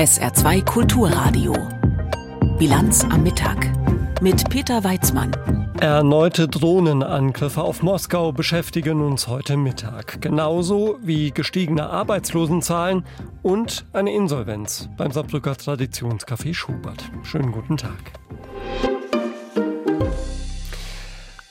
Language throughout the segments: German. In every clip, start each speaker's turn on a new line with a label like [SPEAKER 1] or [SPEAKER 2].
[SPEAKER 1] SR2 Kulturradio. Bilanz am Mittag mit Peter Weizmann.
[SPEAKER 2] Erneute Drohnenangriffe auf Moskau beschäftigen uns heute Mittag. Genauso wie gestiegene Arbeitslosenzahlen und eine Insolvenz beim Saarbrücker Traditionscafé Schubert. Schönen guten Tag.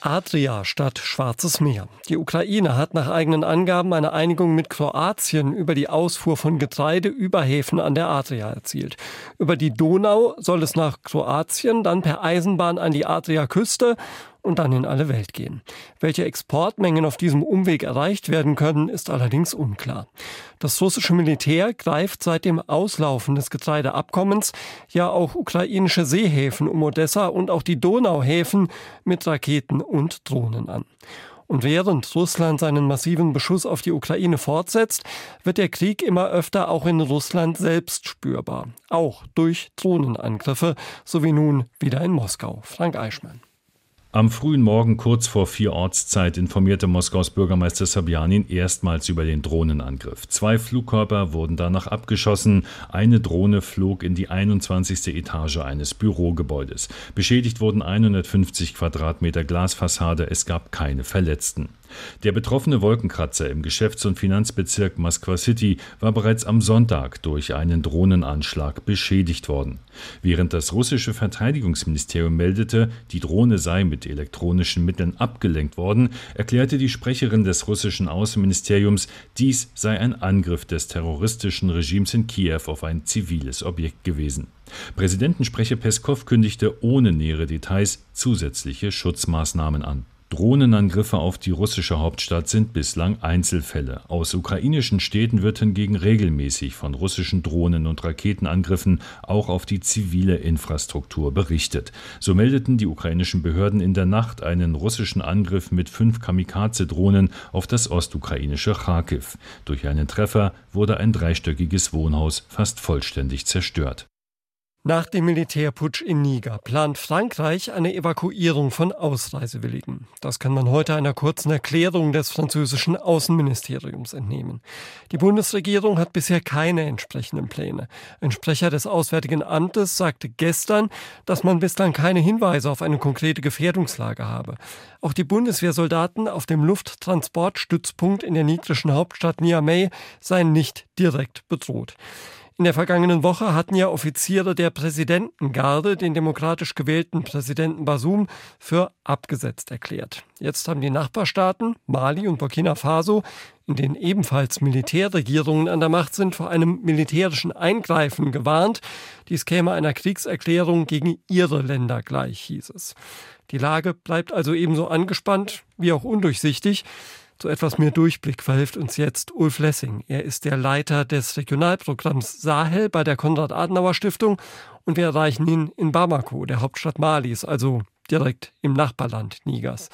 [SPEAKER 2] Adria statt Schwarzes Meer. Die Ukraine hat nach eigenen Angaben eine Einigung mit Kroatien über die Ausfuhr von Getreide über Häfen an der Adria erzielt. Über die Donau soll es nach Kroatien, dann per Eisenbahn an die Adria-Küste und dann in alle Welt gehen. Welche Exportmengen auf diesem Umweg erreicht werden können, ist allerdings unklar. Das russische Militär greift seit dem Auslaufen des Getreideabkommens ja auch ukrainische Seehäfen um Odessa und auch die Donauhäfen mit Raketen und Drohnen an. Und während Russland seinen massiven Beschuss auf die Ukraine fortsetzt, wird der Krieg immer öfter auch in Russland selbst spürbar. Auch durch Drohnenangriffe, so wie nun wieder in Moskau. Frank Eichmann.
[SPEAKER 3] Am frühen Morgen kurz vor vier Ortszeit informierte Moskaus Bürgermeister Sabjanin erstmals über den Drohnenangriff. Zwei Flugkörper wurden danach abgeschossen. Eine Drohne flog in die 21. Etage eines Bürogebäudes. Beschädigt wurden 150 Quadratmeter Glasfassade. Es gab keine Verletzten. Der betroffene Wolkenkratzer im Geschäfts- und Finanzbezirk Moskwa City war bereits am Sonntag durch einen Drohnenanschlag beschädigt worden. Während das russische Verteidigungsministerium meldete, die Drohne sei mit elektronischen Mitteln abgelenkt worden, erklärte die Sprecherin des russischen Außenministeriums, dies sei ein Angriff des terroristischen Regimes in Kiew auf ein ziviles Objekt gewesen. Präsidentensprecher Peskow kündigte ohne nähere Details zusätzliche Schutzmaßnahmen an. Drohnenangriffe auf die russische Hauptstadt sind bislang Einzelfälle. Aus ukrainischen Städten wird hingegen regelmäßig von russischen Drohnen- und Raketenangriffen auch auf die zivile Infrastruktur berichtet. So meldeten die ukrainischen Behörden in der Nacht einen russischen Angriff mit fünf Kamikaze-Drohnen auf das ostukrainische Kharkiv. Durch einen Treffer wurde ein dreistöckiges Wohnhaus fast vollständig zerstört.
[SPEAKER 2] Nach dem Militärputsch in Niger plant Frankreich eine Evakuierung von Ausreisewilligen. Das kann man heute einer kurzen Erklärung des französischen Außenministeriums entnehmen. Die Bundesregierung hat bisher keine entsprechenden Pläne. Ein Sprecher des Auswärtigen Amtes sagte gestern, dass man bislang keine Hinweise auf eine konkrete Gefährdungslage habe. Auch die Bundeswehrsoldaten auf dem Lufttransportstützpunkt in der nigrischen Hauptstadt Niamey seien nicht direkt bedroht. In der vergangenen Woche hatten ja Offiziere der Präsidentengarde den demokratisch gewählten Präsidenten Basum für abgesetzt erklärt. Jetzt haben die Nachbarstaaten, Mali und Burkina Faso, in denen ebenfalls Militärregierungen an der Macht sind, vor einem militärischen Eingreifen gewarnt. Dies käme einer Kriegserklärung gegen ihre Länder gleich, hieß es. Die Lage bleibt also ebenso angespannt wie auch undurchsichtig. Zu etwas mehr Durchblick verhilft uns jetzt Ulf Lessing. Er ist der Leiter des Regionalprogramms Sahel bei der Konrad-Adenauer-Stiftung und wir erreichen ihn in Bamako, der Hauptstadt Malis, also direkt im Nachbarland Nigers.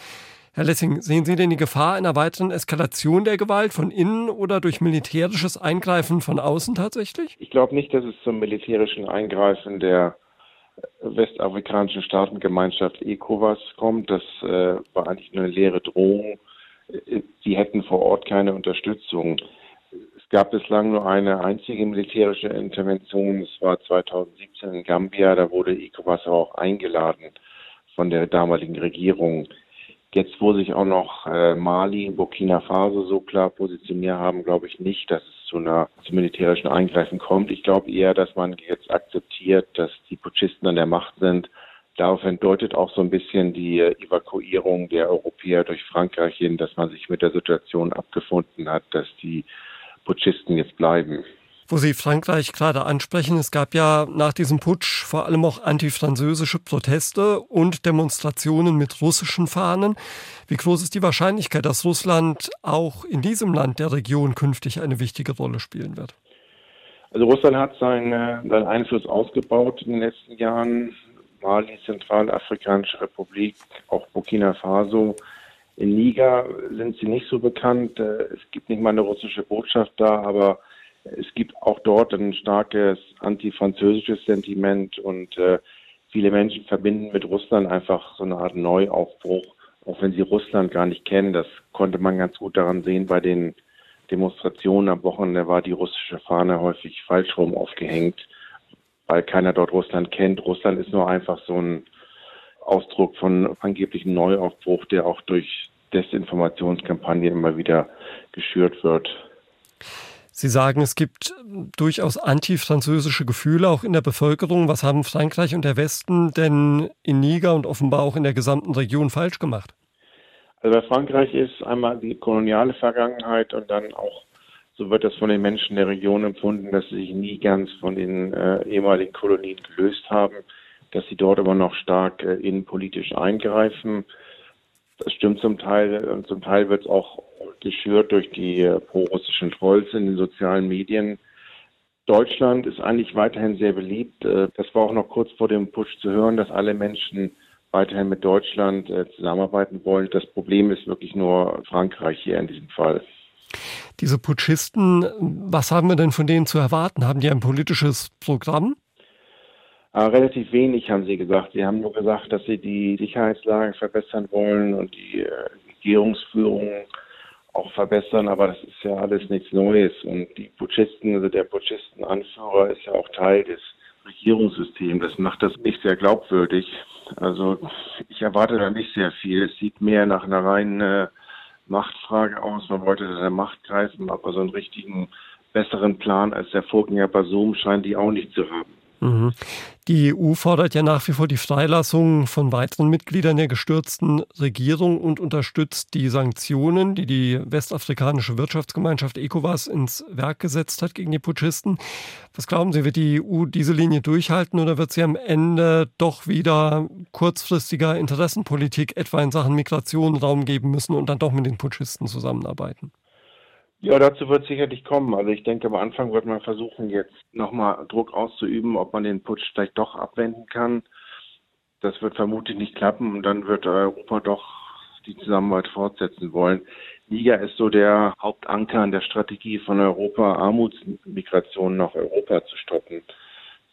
[SPEAKER 2] Herr Lessing, sehen Sie denn die Gefahr einer weiteren Eskalation der Gewalt von innen oder durch militärisches Eingreifen von außen tatsächlich?
[SPEAKER 4] Ich glaube nicht, dass es zum militärischen Eingreifen der westafrikanischen Staatengemeinschaft ECOWAS kommt. Das äh, war eigentlich nur eine leere Drohung sie hätten vor Ort keine Unterstützung. Es gab bislang nur eine einzige militärische Intervention. Es war 2017 in Gambia. Da wurde ECOWAS auch eingeladen von der damaligen Regierung. Jetzt, wo sich auch noch äh, Mali Burkina Faso so klar positioniert haben, glaube ich nicht, dass es zu einer zu militärischen Eingreifen kommt. Ich glaube eher, dass man jetzt akzeptiert, dass die Putschisten an der Macht sind Daraufhin deutet auch so ein bisschen die Evakuierung der Europäer durch Frankreich hin, dass man sich mit der Situation abgefunden hat, dass die Putschisten jetzt bleiben.
[SPEAKER 2] Wo Sie Frankreich gerade ansprechen, es gab ja nach diesem Putsch vor allem auch antifranzösische Proteste und Demonstrationen mit russischen Fahnen. Wie groß ist die Wahrscheinlichkeit, dass Russland auch in diesem Land der Region künftig eine wichtige Rolle spielen wird?
[SPEAKER 4] Also Russland hat seinen, seinen Einfluss ausgebaut in den letzten Jahren. Mali, Zentralafrikanische Republik, auch Burkina Faso. In Niger sind sie nicht so bekannt. Äh, es gibt nicht mal eine russische Botschaft da, aber es gibt auch dort ein starkes antifranzösisches Sentiment und äh, viele Menschen verbinden mit Russland einfach so eine Art Neuaufbruch, auch wenn sie Russland gar nicht kennen. Das konnte man ganz gut daran sehen bei den Demonstrationen am Wochenende war die russische Fahne häufig falsch rum aufgehängt weil keiner dort Russland kennt. Russland ist nur einfach so ein Ausdruck von angeblichen Neuaufbruch, der auch durch Desinformationskampagnen immer wieder geschürt wird.
[SPEAKER 2] Sie sagen, es gibt durchaus antifranzösische Gefühle auch in der Bevölkerung. Was haben Frankreich und der Westen denn in Niger und offenbar auch in der gesamten Region falsch gemacht?
[SPEAKER 4] Also bei Frankreich ist einmal die koloniale Vergangenheit und dann auch, so wird das von den Menschen der Region empfunden, dass sie sich nie ganz von den äh, ehemaligen Kolonien gelöst haben, dass sie dort aber noch stark äh, innenpolitisch eingreifen. Das stimmt zum Teil und zum Teil wird es auch geschürt durch die äh, pro-russischen Trolls in den sozialen Medien. Deutschland ist eigentlich weiterhin sehr beliebt. Äh, das war auch noch kurz vor dem Push zu hören, dass alle Menschen weiterhin mit Deutschland äh, zusammenarbeiten wollen. Das Problem ist wirklich nur Frankreich hier in diesem Fall.
[SPEAKER 2] Diese Putschisten, was haben wir denn von denen zu erwarten? Haben die ein politisches Programm?
[SPEAKER 4] Äh, relativ wenig haben sie gesagt. Sie haben nur gesagt, dass sie die Sicherheitslage verbessern wollen und die äh, Regierungsführung auch verbessern, aber das ist ja alles nichts Neues. Und die Putschisten, also der Putschistenanführer ist ja auch Teil des Regierungssystems. Das macht das nicht sehr glaubwürdig. Also ich erwarte da nicht sehr viel. Es sieht mehr nach einer reinen äh, Machtfrage aus. Man wollte der Macht greifen, aber so einen richtigen besseren Plan als der Vorgänger Basum scheint die auch nicht zu haben.
[SPEAKER 2] Die EU fordert ja nach wie vor die Freilassung von weiteren Mitgliedern der gestürzten Regierung und unterstützt die Sanktionen, die die westafrikanische Wirtschaftsgemeinschaft ECOWAS ins Werk gesetzt hat gegen die Putschisten. Was glauben Sie, wird die EU diese Linie durchhalten oder wird sie am Ende doch wieder kurzfristiger Interessenpolitik etwa in Sachen Migration Raum geben müssen und dann doch mit den Putschisten zusammenarbeiten?
[SPEAKER 4] Ja, dazu wird sicherlich kommen. Also ich denke, am Anfang wird man versuchen, jetzt nochmal Druck auszuüben, ob man den Putsch vielleicht doch abwenden kann. Das wird vermutlich nicht klappen und dann wird Europa doch die Zusammenarbeit fortsetzen wollen. Niger ist so der Hauptanker in der Strategie von Europa, Armutsmigration nach Europa zu stoppen.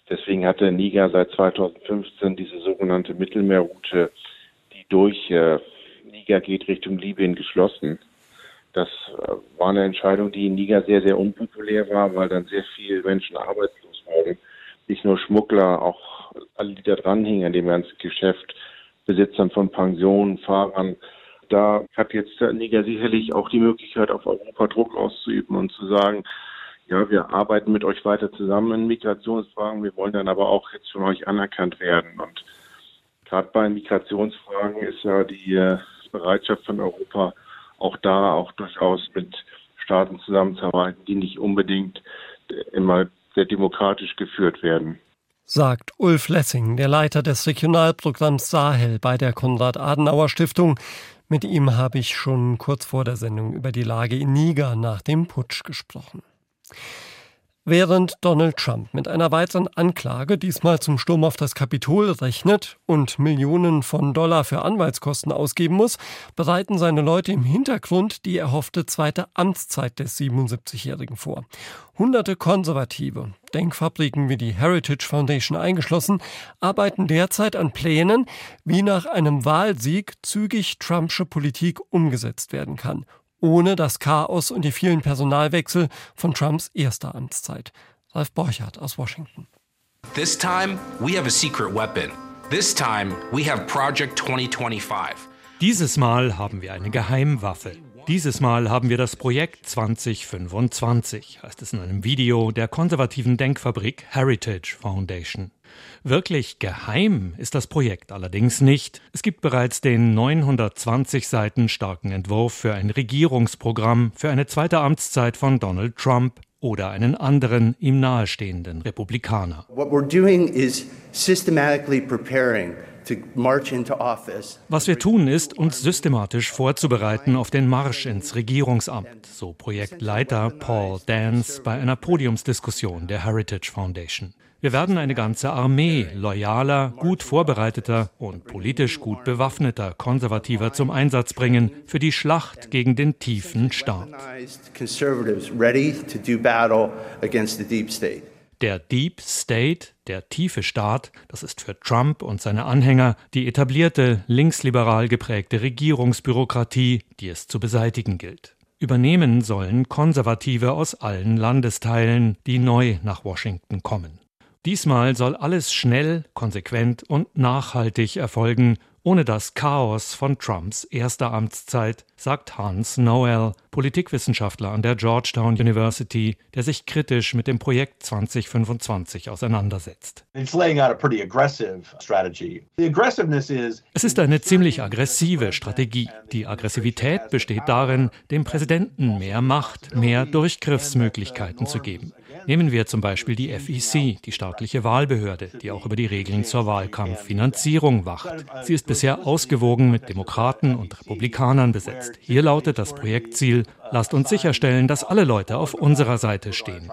[SPEAKER 4] Deswegen hatte Niger seit 2015 diese sogenannte Mittelmeerroute, die durch äh, Niger geht Richtung Libyen geschlossen. Das äh, war eine Entscheidung, die in Niger sehr, sehr unpopulär war, weil dann sehr viele Menschen arbeitslos wurden. Nicht nur Schmuggler, auch alle, die da dranhingen an dem ganzen Geschäft, Besitzern von Pensionen, Fahrern. Da hat jetzt Niger sicherlich auch die Möglichkeit, auf Europa Druck auszuüben und zu sagen, ja, wir arbeiten mit euch weiter zusammen in Migrationsfragen, wir wollen dann aber auch jetzt von euch anerkannt werden. Und gerade bei Migrationsfragen ist ja die äh, Bereitschaft von Europa auch da auch durchaus mit Staaten zusammenzuarbeiten, die nicht unbedingt immer sehr demokratisch geführt werden.
[SPEAKER 2] Sagt Ulf Lessing, der Leiter des Regionalprogramms Sahel bei der Konrad-Adenauer-Stiftung. Mit ihm habe ich schon kurz vor der Sendung über die Lage in Niger nach dem Putsch gesprochen. Während Donald Trump mit einer weiteren Anklage, diesmal zum Sturm auf das Kapitol, rechnet und Millionen von Dollar für Anwaltskosten ausgeben muss, bereiten seine Leute im Hintergrund die erhoffte zweite Amtszeit des 77-Jährigen vor. Hunderte Konservative, Denkfabriken wie die Heritage Foundation eingeschlossen, arbeiten derzeit an Plänen, wie nach einem Wahlsieg zügig Trumpsche Politik umgesetzt werden kann ohne das Chaos und die vielen Personalwechsel von Trumps erster Amtszeit. Ralf Borchardt aus Washington.
[SPEAKER 5] This time we have a secret weapon. This time we have Project 2025.
[SPEAKER 6] Dieses Mal haben wir eine Geheimwaffe. Dieses Mal haben wir das Projekt 2025, heißt es in einem Video der konservativen Denkfabrik Heritage Foundation. Wirklich geheim ist das Projekt allerdings nicht. Es gibt bereits den 920 Seiten starken Entwurf für ein Regierungsprogramm für eine zweite Amtszeit von Donald Trump oder einen anderen ihm nahestehenden Republikaner. What we're doing is systematically preparing was wir tun, ist, uns systematisch vorzubereiten auf den Marsch ins Regierungsamt, so Projektleiter Paul Dance bei einer Podiumsdiskussion der Heritage Foundation. Wir werden eine ganze Armee loyaler, gut vorbereiteter und politisch gut bewaffneter Konservativer zum Einsatz bringen für die Schlacht gegen den tiefen Staat. Der Deep State, der tiefe Staat, das ist für Trump und seine Anhänger die etablierte linksliberal geprägte Regierungsbürokratie, die es zu beseitigen gilt. Übernehmen sollen Konservative aus allen Landesteilen, die neu nach Washington kommen. Diesmal soll alles schnell, konsequent und nachhaltig erfolgen ohne das Chaos von Trumps erster Amtszeit, sagt Hans Noel, Politikwissenschaftler an der Georgetown University, der sich kritisch mit dem Projekt 2025 auseinandersetzt. Es ist eine ziemlich aggressive Strategie. Die Aggressivität besteht darin, dem Präsidenten mehr Macht, mehr Durchgriffsmöglichkeiten zu geben. Nehmen wir zum Beispiel die FEC, die staatliche Wahlbehörde, die auch über die Regeln zur Wahlkampffinanzierung wacht. Sie ist bisher ausgewogen mit Demokraten und Republikanern besetzt. Hier lautet das Projektziel, lasst uns sicherstellen, dass alle Leute auf unserer Seite stehen.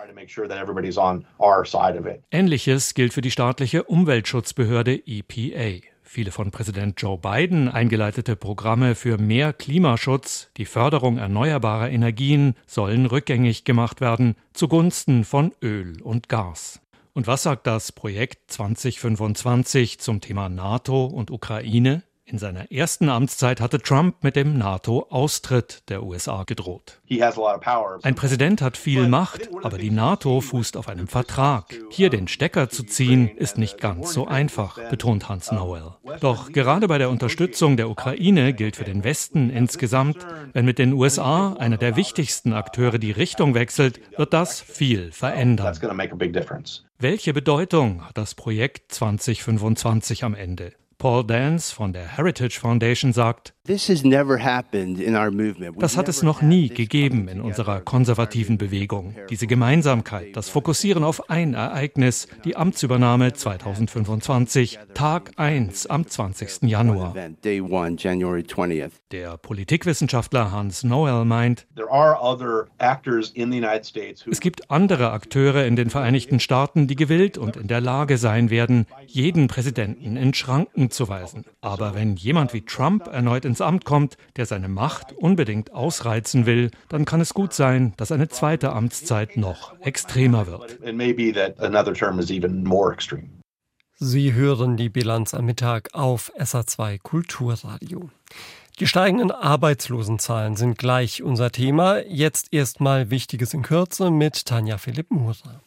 [SPEAKER 6] Ähnliches gilt für die staatliche Umweltschutzbehörde EPA. Viele von Präsident Joe Biden eingeleitete Programme für mehr Klimaschutz, die Förderung erneuerbarer Energien sollen rückgängig gemacht werden zugunsten von Öl und Gas. Und was sagt das Projekt 2025 zum Thema NATO und Ukraine? In seiner ersten Amtszeit hatte Trump mit dem NATO-Austritt der USA gedroht. Ein Präsident hat viel Macht, aber die NATO fußt auf einem Vertrag. Hier den Stecker zu ziehen, ist nicht ganz so einfach, betont Hans Noel. Doch gerade bei der Unterstützung der Ukraine gilt für den Westen insgesamt, wenn mit den USA, einer der wichtigsten Akteure, die Richtung wechselt, wird das viel verändern. Welche Bedeutung hat das Projekt 2025 am Ende? Paul Dance von der Heritage Foundation sagt, das hat es noch nie gegeben in unserer konservativen Bewegung. Diese Gemeinsamkeit, das Fokussieren auf ein Ereignis, die Amtsübernahme 2025, Tag 1 am 20. Januar. Der Politikwissenschaftler Hans Noel meint, es gibt andere Akteure in den Vereinigten Staaten, die gewillt und in der Lage sein werden, jeden Präsidenten in Schranken zu weisen. Aber wenn jemand wie Trump erneut ins Amt kommt, der seine Macht unbedingt ausreizen will, dann kann es gut sein, dass eine zweite Amtszeit noch extremer wird.
[SPEAKER 2] Sie hören die Bilanz am Mittag auf SA2 Kulturradio. Die steigenden Arbeitslosenzahlen sind gleich unser Thema. Jetzt erstmal Wichtiges in Kürze mit Tanja Philipp Murer.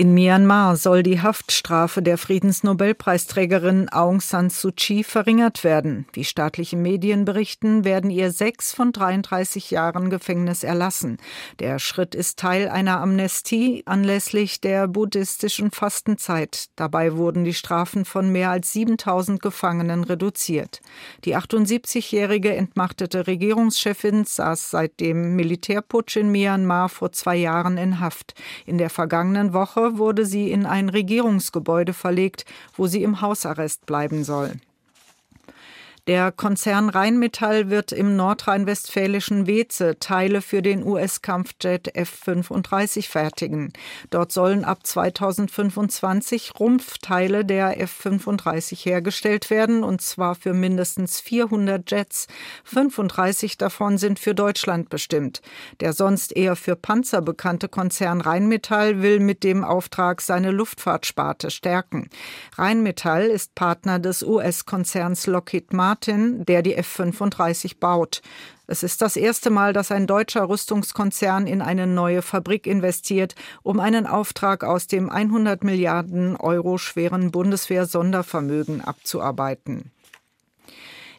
[SPEAKER 7] In Myanmar soll die Haftstrafe der Friedensnobelpreisträgerin Aung San Suu Kyi verringert werden. Wie staatliche Medien berichten, werden ihr sechs von 33 Jahren Gefängnis erlassen. Der Schritt ist Teil einer Amnestie anlässlich der buddhistischen Fastenzeit. Dabei wurden die Strafen von mehr als 7000 Gefangenen reduziert. Die 78-jährige entmachtete Regierungschefin saß seit dem Militärputsch in Myanmar vor zwei Jahren in Haft. In der vergangenen Woche wurde sie in ein Regierungsgebäude verlegt, wo sie im Hausarrest bleiben soll. Der Konzern Rheinmetall wird im nordrhein-westfälischen Weze Teile für den US-Kampfjet F-35 fertigen. Dort sollen ab 2025 Rumpfteile der F-35 hergestellt werden, und zwar für mindestens 400 Jets. 35 davon sind für Deutschland bestimmt. Der sonst eher für Panzer bekannte Konzern Rheinmetall will mit dem Auftrag seine Luftfahrtsparte stärken. Rheinmetall ist Partner des US-Konzerns Lockheed Martin Martin, der die F-35 baut. Es ist das erste Mal, dass ein deutscher Rüstungskonzern in eine neue Fabrik investiert, um einen Auftrag aus dem 100 Milliarden Euro schweren Bundeswehr-Sondervermögen abzuarbeiten.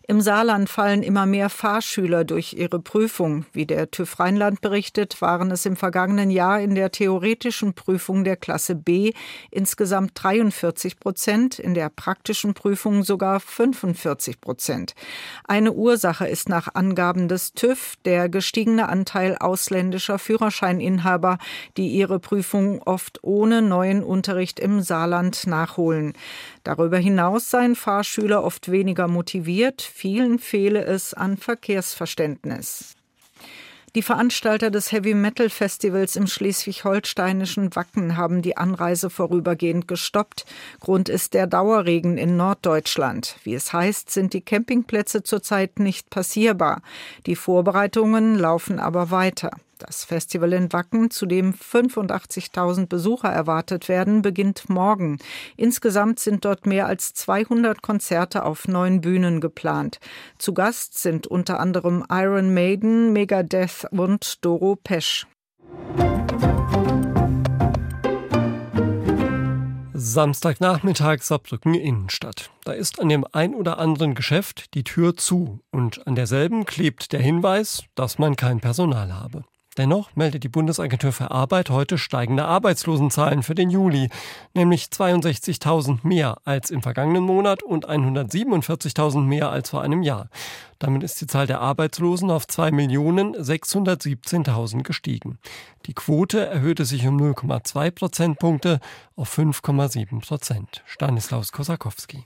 [SPEAKER 7] Im Saarland fallen immer mehr Fahrschüler durch ihre Prüfung. Wie der TÜV Rheinland berichtet, waren es im vergangenen Jahr in der theoretischen Prüfung der Klasse B insgesamt 43 Prozent, in der praktischen Prüfung sogar 45 Prozent. Eine Ursache ist nach Angaben des TÜV der gestiegene Anteil ausländischer Führerscheininhaber, die ihre Prüfung oft ohne neuen Unterricht im Saarland nachholen. Darüber hinaus seien Fahrschüler oft weniger motiviert, vielen fehle es an Verkehrsverständnis. Die Veranstalter des Heavy Metal Festivals im schleswig-holsteinischen Wacken haben die Anreise vorübergehend gestoppt. Grund ist der Dauerregen in Norddeutschland. Wie es heißt, sind die Campingplätze zurzeit nicht passierbar. Die Vorbereitungen laufen aber weiter. Das Festival in Wacken, zu dem 85.000 Besucher erwartet werden, beginnt morgen. Insgesamt sind dort mehr als 200 Konzerte auf neun Bühnen geplant. Zu Gast sind unter anderem Iron Maiden, Megadeth und Doro Pesch.
[SPEAKER 2] Samstagnachmittag Saarbrücken Innenstadt. Da ist an dem ein oder anderen Geschäft die Tür zu und an derselben klebt der Hinweis, dass man kein Personal habe. Dennoch meldet die Bundesagentur für Arbeit heute steigende Arbeitslosenzahlen für den Juli, nämlich 62.000 mehr als im vergangenen Monat und 147.000 mehr als vor einem Jahr. Damit ist die Zahl der Arbeitslosen auf 2.617.000 gestiegen. Die Quote erhöhte sich um 0,2 Prozentpunkte auf 5,7 Prozent. Stanislaus Kosakowski.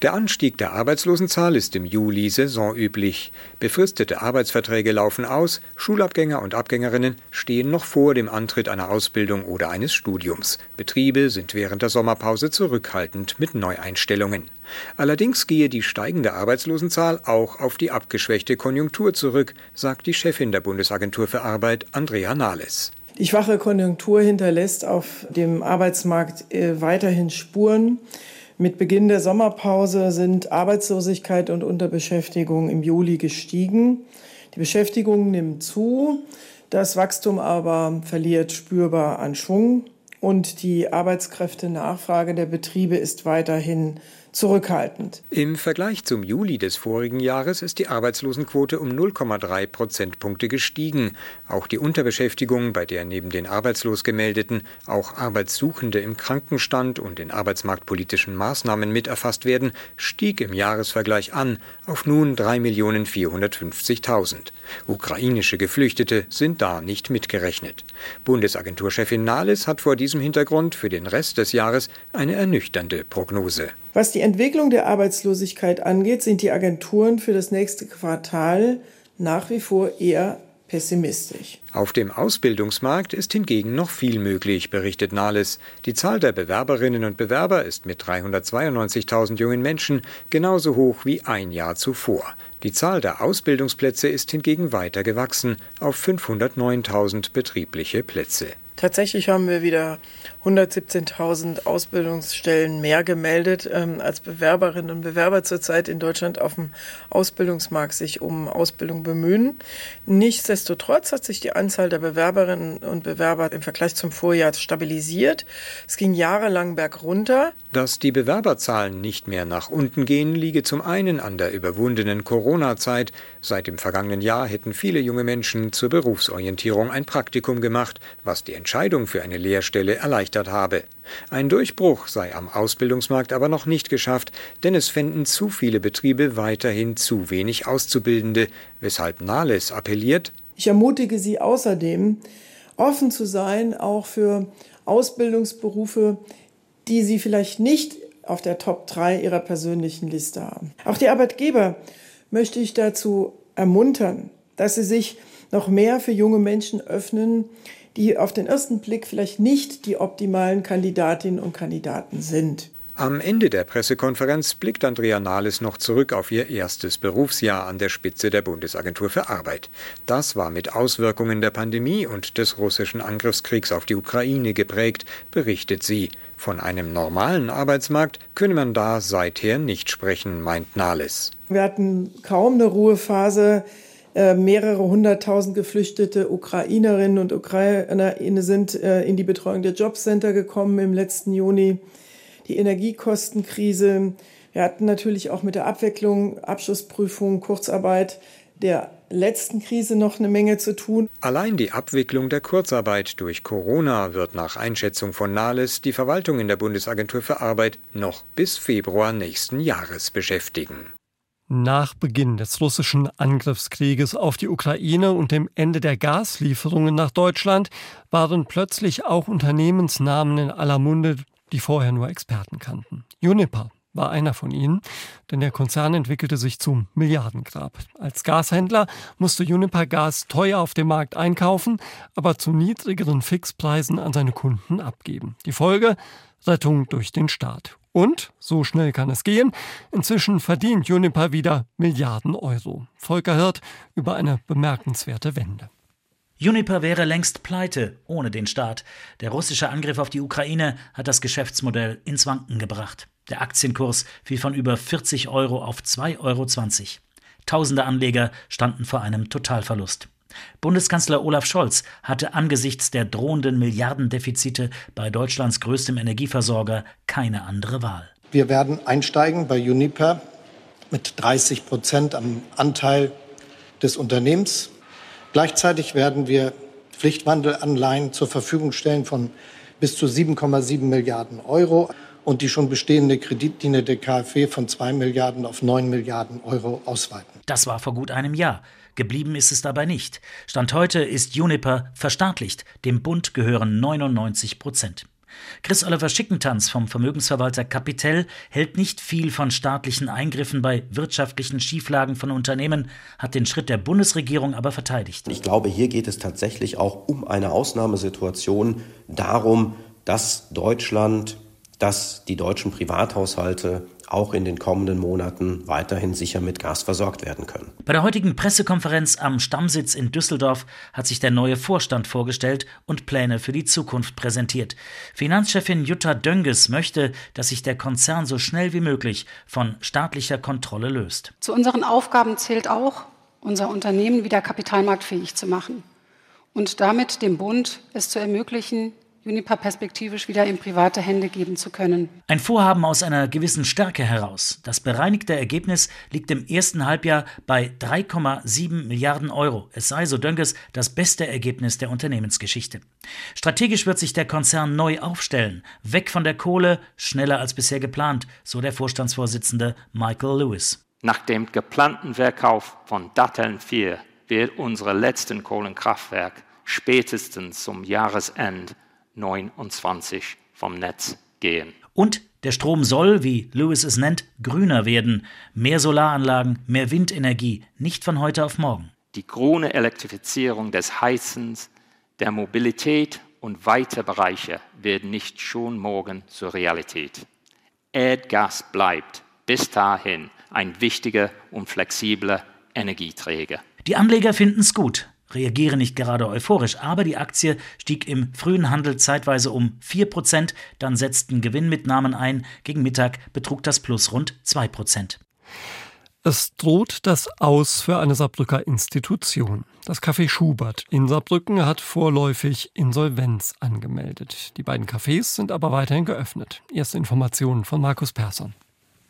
[SPEAKER 8] Der Anstieg der Arbeitslosenzahl ist im Juli saisonüblich. Befristete Arbeitsverträge laufen aus, Schulabgänger und Abgängerinnen stehen noch vor dem Antritt einer Ausbildung oder eines Studiums. Betriebe sind während der Sommerpause zurückhaltend mit Neueinstellungen. Allerdings gehe die steigende Arbeitslosenzahl auch auf die abgeschwächte Konjunktur zurück, sagt die Chefin der Bundesagentur für Arbeit, Andrea Nahles.
[SPEAKER 9] Die schwache Konjunktur hinterlässt auf dem Arbeitsmarkt äh, weiterhin Spuren. Mit Beginn der Sommerpause sind Arbeitslosigkeit und Unterbeschäftigung im Juli gestiegen. Die Beschäftigung nimmt zu, das Wachstum aber verliert spürbar an Schwung und die Arbeitskräftenachfrage der Betriebe ist weiterhin zurückhaltend.
[SPEAKER 8] Im Vergleich zum Juli des vorigen Jahres ist die Arbeitslosenquote um 0,3 Prozentpunkte gestiegen. Auch die Unterbeschäftigung, bei der neben den arbeitslos gemeldeten auch Arbeitssuchende im Krankenstand und in arbeitsmarktpolitischen Maßnahmen mit erfasst werden, stieg im Jahresvergleich an auf nun 3.450.000. Ukrainische Geflüchtete sind da nicht mitgerechnet. Bundesagenturchefin Nahles hat vor diesem Hintergrund für den Rest des Jahres eine ernüchternde Prognose.
[SPEAKER 9] Was die Entwicklung der Arbeitslosigkeit angeht, sind die Agenturen für das nächste Quartal nach wie vor eher pessimistisch.
[SPEAKER 8] Auf dem Ausbildungsmarkt ist hingegen noch viel möglich, berichtet Nahles. Die Zahl der Bewerberinnen und Bewerber ist mit 392.000 jungen Menschen genauso hoch wie ein Jahr zuvor. Die Zahl der Ausbildungsplätze ist hingegen weiter gewachsen auf 509.000 betriebliche Plätze.
[SPEAKER 9] Tatsächlich haben wir wieder 117.000 Ausbildungsstellen mehr gemeldet, ähm, als Bewerberinnen und Bewerber zurzeit in Deutschland auf dem Ausbildungsmarkt sich um Ausbildung bemühen. Nichtsdestotrotz hat sich die Anzahl der Bewerberinnen und Bewerber im Vergleich zum Vorjahr stabilisiert. Es ging jahrelang bergunter.
[SPEAKER 8] Dass die Bewerberzahlen nicht mehr nach unten gehen, liege zum einen an der überwundenen Corona-Zeit. Seit dem vergangenen Jahr hätten viele junge Menschen zur Berufsorientierung ein Praktikum gemacht, was die Entscheidung für eine Lehrstelle erleichtert habe. Ein Durchbruch sei am Ausbildungsmarkt aber noch nicht geschafft, denn es fänden zu viele Betriebe weiterhin zu wenig Auszubildende, weshalb Nahles appelliert,
[SPEAKER 9] ich ermutige Sie außerdem, offen zu sein, auch für Ausbildungsberufe, die Sie vielleicht nicht auf der Top 3 Ihrer persönlichen Liste haben. Auch die Arbeitgeber möchte ich dazu ermuntern, dass sie sich noch mehr für junge Menschen öffnen, die auf den ersten Blick vielleicht nicht die optimalen Kandidatinnen und Kandidaten sind.
[SPEAKER 8] Am Ende der Pressekonferenz blickt Andrea Nahles noch zurück auf ihr erstes Berufsjahr an der Spitze der Bundesagentur für Arbeit. Das war mit Auswirkungen der Pandemie und des russischen Angriffskriegs auf die Ukraine geprägt, berichtet sie. Von einem normalen Arbeitsmarkt könne man da seither nicht sprechen, meint Nahles.
[SPEAKER 9] Wir hatten kaum eine Ruhephase. Äh, mehrere hunderttausend geflüchtete Ukrainerinnen und Ukrainer sind äh, in die Betreuung der Jobcenter gekommen im letzten Juni. Die Energiekostenkrise. Wir hatten natürlich auch mit der Abwicklung, Abschlussprüfung, Kurzarbeit der letzten Krise noch eine Menge zu tun.
[SPEAKER 8] Allein die Abwicklung der Kurzarbeit durch Corona wird nach Einschätzung von Nahles die Verwaltung in der Bundesagentur für Arbeit noch bis Februar nächsten Jahres beschäftigen.
[SPEAKER 2] Nach Beginn des russischen Angriffskrieges auf die Ukraine und dem Ende der Gaslieferungen nach Deutschland waren plötzlich auch Unternehmensnamen in aller Munde, die vorher nur Experten kannten. Uniper war einer von ihnen, denn der Konzern entwickelte sich zum Milliardengrab. Als Gashändler musste Uniper Gas teuer auf dem Markt einkaufen, aber zu niedrigeren Fixpreisen an seine Kunden abgeben. Die Folge Rettung durch den Staat. Und, so schnell kann es gehen, inzwischen verdient Juniper wieder Milliarden Euro. Volker Hirt über eine bemerkenswerte Wende.
[SPEAKER 10] Juniper wäre längst pleite ohne den Staat. Der russische Angriff auf die Ukraine hat das Geschäftsmodell ins Wanken gebracht. Der Aktienkurs fiel von über 40 Euro auf 2,20 Euro. Tausende Anleger standen vor einem Totalverlust. Bundeskanzler Olaf Scholz hatte angesichts der drohenden Milliardendefizite bei Deutschlands größtem Energieversorger keine andere Wahl.
[SPEAKER 11] Wir werden einsteigen bei Uniper mit 30 Prozent am Anteil des Unternehmens. Gleichzeitig werden wir Pflichtwandelanleihen zur Verfügung stellen von bis zu 7,7 Milliarden Euro und die schon bestehende Kreditlinie der KfW von 2 Milliarden auf 9 Milliarden Euro ausweiten.
[SPEAKER 10] Das war vor gut einem Jahr. Geblieben ist es dabei nicht. Stand heute ist Juniper verstaatlicht. Dem Bund gehören 99 Prozent. Chris Oliver Schickentanz vom Vermögensverwalter Capitel hält nicht viel von staatlichen Eingriffen bei wirtschaftlichen Schieflagen von Unternehmen, hat den Schritt der Bundesregierung aber verteidigt.
[SPEAKER 12] Ich glaube, hier geht es tatsächlich auch um eine Ausnahmesituation, darum, dass Deutschland, dass die deutschen Privathaushalte auch in den kommenden Monaten weiterhin sicher mit Gas versorgt werden können.
[SPEAKER 10] Bei der heutigen Pressekonferenz am Stammsitz in Düsseldorf hat sich der neue Vorstand vorgestellt und Pläne für die Zukunft präsentiert. Finanzchefin Jutta Dönges möchte, dass sich der Konzern so schnell wie möglich von staatlicher Kontrolle löst.
[SPEAKER 13] Zu unseren Aufgaben zählt auch, unser Unternehmen wieder kapitalmarktfähig zu machen und damit dem Bund es zu ermöglichen, Unipa perspektivisch wieder in private Hände geben zu können.
[SPEAKER 10] Ein Vorhaben aus einer gewissen Stärke heraus. Das bereinigte Ergebnis liegt im ersten Halbjahr bei 3,7 Milliarden Euro. Es sei, so Dönges, das beste Ergebnis der Unternehmensgeschichte. Strategisch wird sich der Konzern neu aufstellen. Weg von der Kohle, schneller als bisher geplant, so der Vorstandsvorsitzende Michael Lewis.
[SPEAKER 14] Nach dem geplanten Verkauf von Datteln 4 wird unsere letzten Kohlenkraftwerk spätestens zum Jahresende 29 vom Netz gehen.
[SPEAKER 10] Und der Strom soll, wie Lewis es nennt, grüner werden. Mehr Solaranlagen, mehr Windenergie, nicht von heute auf morgen.
[SPEAKER 14] Die grüne Elektrifizierung des Heizens, der Mobilität und weiter Bereiche werden nicht schon morgen zur Realität. Erdgas bleibt bis dahin ein wichtiger und flexibler Energieträger.
[SPEAKER 10] Die Anleger finden es gut reagieren nicht gerade euphorisch, aber die Aktie stieg im frühen Handel zeitweise um 4%, dann setzten Gewinnmitnahmen ein, gegen Mittag betrug das Plus rund 2%.
[SPEAKER 2] Es droht das Aus für eine Saarbrücker Institution. Das Café Schubert in Saarbrücken hat vorläufig Insolvenz angemeldet. Die beiden Cafés sind aber weiterhin geöffnet. Erste Informationen von Markus Persson.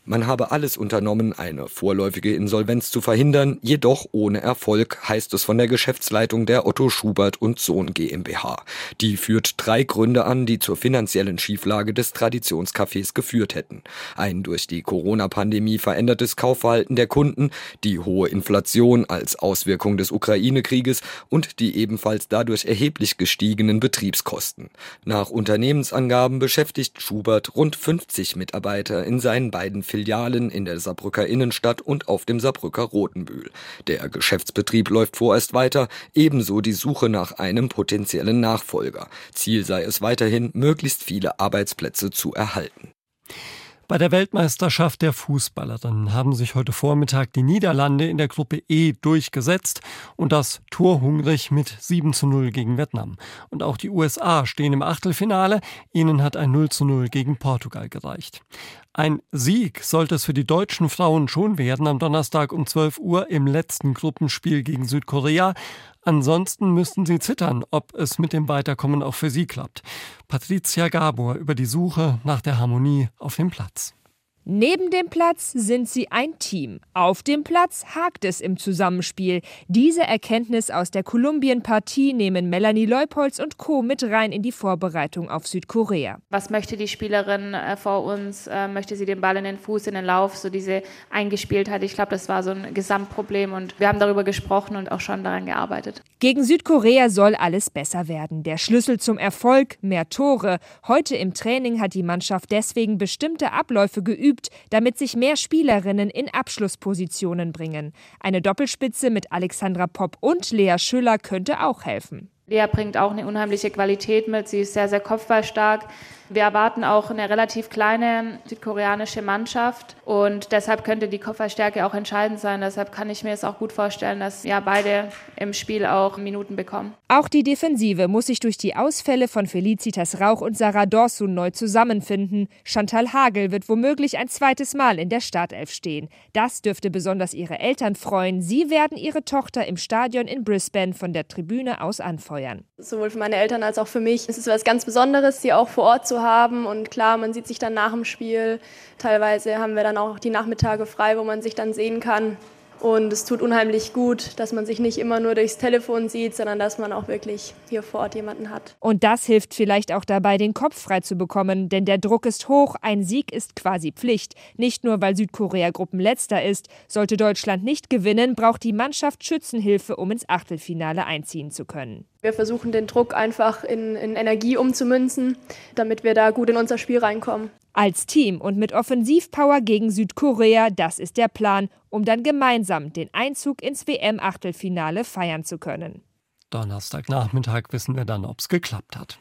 [SPEAKER 15] Man habe alles unternommen, eine vorläufige Insolvenz zu verhindern, jedoch ohne Erfolg, heißt es von der Geschäftsleitung der Otto Schubert und Sohn GmbH. Die führt drei Gründe an, die zur finanziellen Schieflage des Traditionscafés geführt hätten. Ein durch die Corona-Pandemie verändertes Kaufverhalten der Kunden, die hohe Inflation als Auswirkung des Ukraine-Krieges und die ebenfalls dadurch erheblich gestiegenen Betriebskosten. Nach Unternehmensangaben beschäftigt Schubert rund 50 Mitarbeiter in seinen beiden Firmen Filialen in der Saarbrücker Innenstadt und auf dem Saarbrücker Rotenbühl. Der Geschäftsbetrieb läuft vorerst weiter, ebenso die Suche nach einem potenziellen Nachfolger. Ziel sei es weiterhin, möglichst viele Arbeitsplätze zu erhalten.
[SPEAKER 2] Bei der Weltmeisterschaft der Fußballerinnen haben sich heute Vormittag die Niederlande in der Gruppe E durchgesetzt und das torhungrig mit 7 zu 0 gegen Vietnam. Und auch die USA stehen im Achtelfinale. Ihnen hat ein 0 zu 0 gegen Portugal gereicht. Ein Sieg sollte es für die deutschen Frauen schon werden am Donnerstag um 12 Uhr im letzten Gruppenspiel gegen Südkorea. Ansonsten müssten sie zittern, ob es mit dem Weiterkommen auch für sie klappt. Patricia Gabor über die Suche nach der Harmonie auf dem Platz.
[SPEAKER 16] Neben dem Platz sind sie ein Team. Auf dem Platz hakt es im Zusammenspiel. Diese Erkenntnis aus der Kolumbien-Partie nehmen Melanie Leupolz und Co. mit rein in die Vorbereitung auf Südkorea.
[SPEAKER 17] Was möchte die Spielerin äh, vor uns? Äh, möchte sie den Ball in den Fuß, in den Lauf? So diese Eingespieltheit. Ich glaube, das war so ein Gesamtproblem und wir haben darüber gesprochen und auch schon daran gearbeitet.
[SPEAKER 16] Gegen Südkorea soll alles besser werden. Der Schlüssel zum Erfolg, mehr Tore. Heute im Training hat die Mannschaft deswegen bestimmte Abläufe geübt geübt, damit sich mehr Spielerinnen in Abschlusspositionen bringen. Eine Doppelspitze mit Alexandra Popp und Lea Schüller könnte auch helfen.
[SPEAKER 17] Lea bringt auch eine unheimliche Qualität mit. Sie ist sehr, sehr kopfballstark. Wir erwarten auch eine relativ kleine südkoreanische Mannschaft und deshalb könnte die Kopfballstärke auch entscheidend sein. Deshalb kann ich mir jetzt auch gut vorstellen, dass ja beide im Spiel auch Minuten bekommen.
[SPEAKER 16] Auch die Defensive muss sich durch die Ausfälle von Felicitas Rauch und Sarah Dorsun neu zusammenfinden. Chantal Hagel wird womöglich ein zweites Mal in der Startelf stehen. Das dürfte besonders ihre Eltern freuen. Sie werden ihre Tochter im Stadion in Brisbane von der Tribüne aus anfeuern.
[SPEAKER 18] Sowohl für meine Eltern als auch für mich ist es was ganz Besonderes, sie auch vor Ort zu haben. Und klar, man sieht sich dann nach dem Spiel. Teilweise haben wir dann auch die Nachmittage frei, wo man sich dann sehen kann. Und es tut unheimlich gut, dass man sich nicht immer nur durchs Telefon sieht, sondern dass man auch wirklich hier vor Ort jemanden hat.
[SPEAKER 16] Und das hilft vielleicht auch dabei, den Kopf frei zu bekommen, denn der Druck ist hoch, ein Sieg ist quasi Pflicht. Nicht nur, weil Südkorea Gruppenletzter ist. Sollte Deutschland nicht gewinnen, braucht die Mannschaft Schützenhilfe, um ins Achtelfinale einziehen zu können.
[SPEAKER 18] Wir versuchen den Druck einfach in, in Energie umzumünzen, damit wir da gut in unser Spiel reinkommen.
[SPEAKER 16] Als Team und mit Offensivpower gegen Südkorea, das ist der Plan, um dann gemeinsam den Einzug ins WM-Achtelfinale feiern zu können.
[SPEAKER 2] Donnerstagnachmittag wissen wir dann, ob es geklappt hat.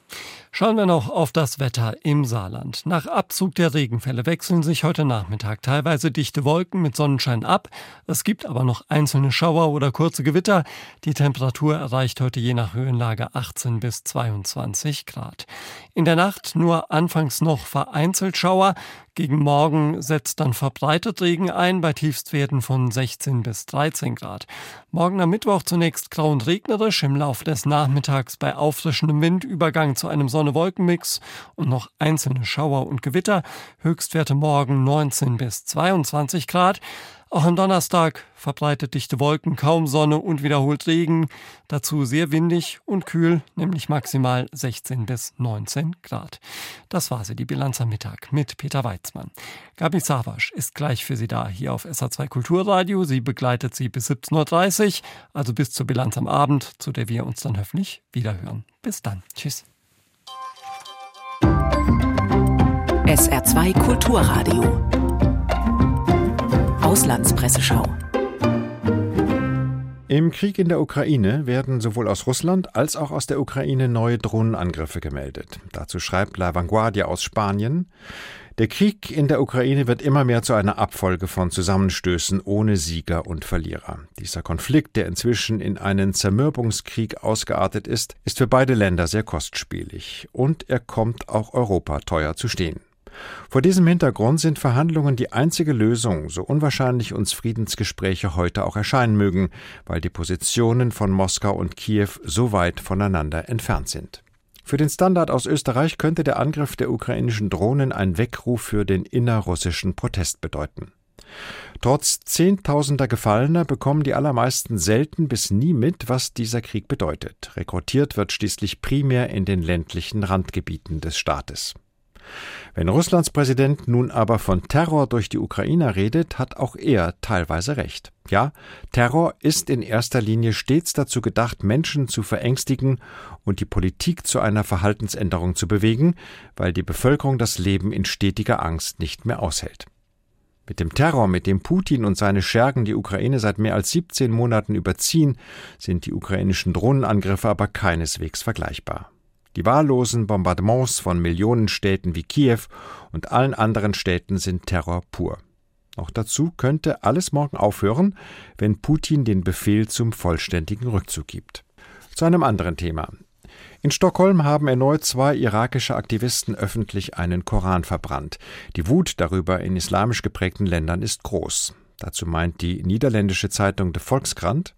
[SPEAKER 2] Schauen wir noch auf das Wetter im Saarland. Nach Abzug der Regenfälle wechseln sich heute Nachmittag teilweise dichte Wolken mit Sonnenschein ab. Es gibt aber noch einzelne Schauer oder kurze Gewitter. Die Temperatur erreicht heute je nach Höhenlage 18 bis 22 Grad. In der Nacht nur anfangs noch vereinzelt Schauer. Gegen Morgen setzt dann verbreitet Regen ein bei Tiefstwerten von 16 bis 13 Grad. Morgen am Mittwoch zunächst grau und regnerisch, im Laufe des Nachmittags bei auffrischendem Wind Übergang zu einem Sonne-Wolken-Mix und noch einzelne Schauer und Gewitter. Höchstwerte morgen 19 bis 22 Grad. Auch am Donnerstag verbreitet dichte Wolken, kaum Sonne und wiederholt Regen. Dazu sehr windig und kühl, nämlich maximal 16 bis 19 Grad. Das war sie, die Bilanz am Mittag mit Peter Weizmann. Gabi Savasch ist gleich für Sie da hier auf SA2 Kulturradio. Sie begleitet Sie bis 17.30 Uhr, also bis zur Bilanz am Abend, zu der wir uns dann hoffentlich wiederhören. Bis dann. Tschüss.
[SPEAKER 1] SR2 Kulturradio Auslandspresseschau.
[SPEAKER 19] Im Krieg in der Ukraine werden sowohl aus Russland als auch aus der Ukraine neue Drohnenangriffe gemeldet. Dazu schreibt La Vanguardia aus Spanien. Der Krieg in der Ukraine wird immer mehr zu einer Abfolge von Zusammenstößen ohne Sieger und Verlierer. Dieser Konflikt, der inzwischen in einen Zermürbungskrieg ausgeartet ist, ist für beide Länder sehr kostspielig. Und er kommt auch Europa teuer zu stehen. Vor diesem Hintergrund sind Verhandlungen die einzige Lösung, so unwahrscheinlich uns Friedensgespräche heute auch erscheinen mögen, weil die Positionen von Moskau und Kiew so weit voneinander entfernt sind. Für den Standard aus Österreich könnte der Angriff der ukrainischen Drohnen ein Weckruf für den innerrussischen Protest bedeuten. Trotz zehntausender Gefallener bekommen die allermeisten selten bis nie mit, was dieser Krieg bedeutet. Rekrutiert wird schließlich primär in den ländlichen Randgebieten des Staates. Wenn Russlands Präsident nun aber von Terror durch die Ukraine redet, hat auch er teilweise recht. Ja, Terror ist in erster Linie stets dazu gedacht, Menschen zu verängstigen und die Politik zu einer Verhaltensänderung zu bewegen, weil die Bevölkerung das Leben in stetiger Angst nicht mehr aushält. Mit dem Terror, mit dem Putin und seine Schergen die Ukraine seit mehr als 17 Monaten überziehen, sind die ukrainischen Drohnenangriffe aber keineswegs vergleichbar. Die wahllosen Bombardements von Millionenstädten wie Kiew und allen anderen Städten sind Terror pur. Noch dazu könnte alles morgen aufhören, wenn Putin den Befehl zum vollständigen Rückzug gibt. Zu einem anderen Thema. In Stockholm haben erneut zwei irakische Aktivisten öffentlich einen Koran verbrannt. Die Wut darüber in islamisch geprägten Ländern ist groß. Dazu meint die niederländische Zeitung De Volkskrant,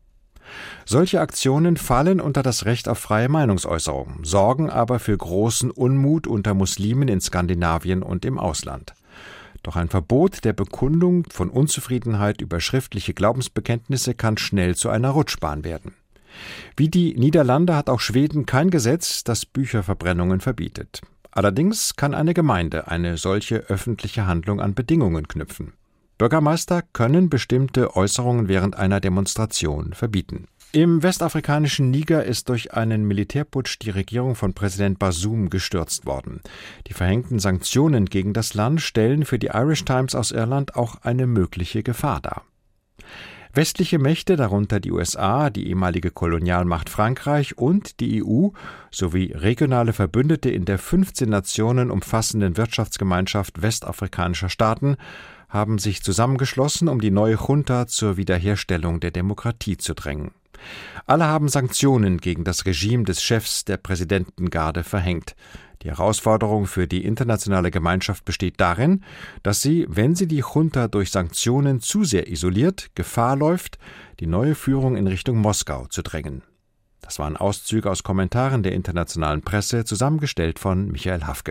[SPEAKER 19] solche Aktionen fallen unter das Recht auf freie Meinungsäußerung, sorgen aber für großen Unmut unter Muslimen in Skandinavien und im Ausland. Doch ein Verbot der Bekundung von Unzufriedenheit über schriftliche Glaubensbekenntnisse kann schnell zu einer Rutschbahn werden. Wie die Niederlande hat auch Schweden kein Gesetz, das Bücherverbrennungen verbietet. Allerdings kann eine Gemeinde eine solche öffentliche Handlung an Bedingungen knüpfen. Bürgermeister können bestimmte Äußerungen während einer Demonstration verbieten. Im westafrikanischen Niger ist durch einen Militärputsch die Regierung von Präsident Basum gestürzt worden. Die verhängten Sanktionen gegen das Land stellen für die Irish Times aus Irland auch eine mögliche Gefahr dar. Westliche Mächte, darunter die USA, die ehemalige Kolonialmacht Frankreich und die EU sowie regionale Verbündete in der 15 Nationen umfassenden Wirtschaftsgemeinschaft westafrikanischer Staaten, haben sich zusammengeschlossen, um die neue Junta zur Wiederherstellung der Demokratie zu drängen. Alle haben Sanktionen gegen das Regime des Chefs der Präsidentengarde verhängt. Die Herausforderung für die internationale Gemeinschaft besteht darin, dass sie, wenn sie die Junta durch Sanktionen zu sehr isoliert, Gefahr läuft, die neue Führung in Richtung Moskau zu drängen. Das waren Auszüge aus Kommentaren der internationalen Presse, zusammengestellt von Michael Hafke.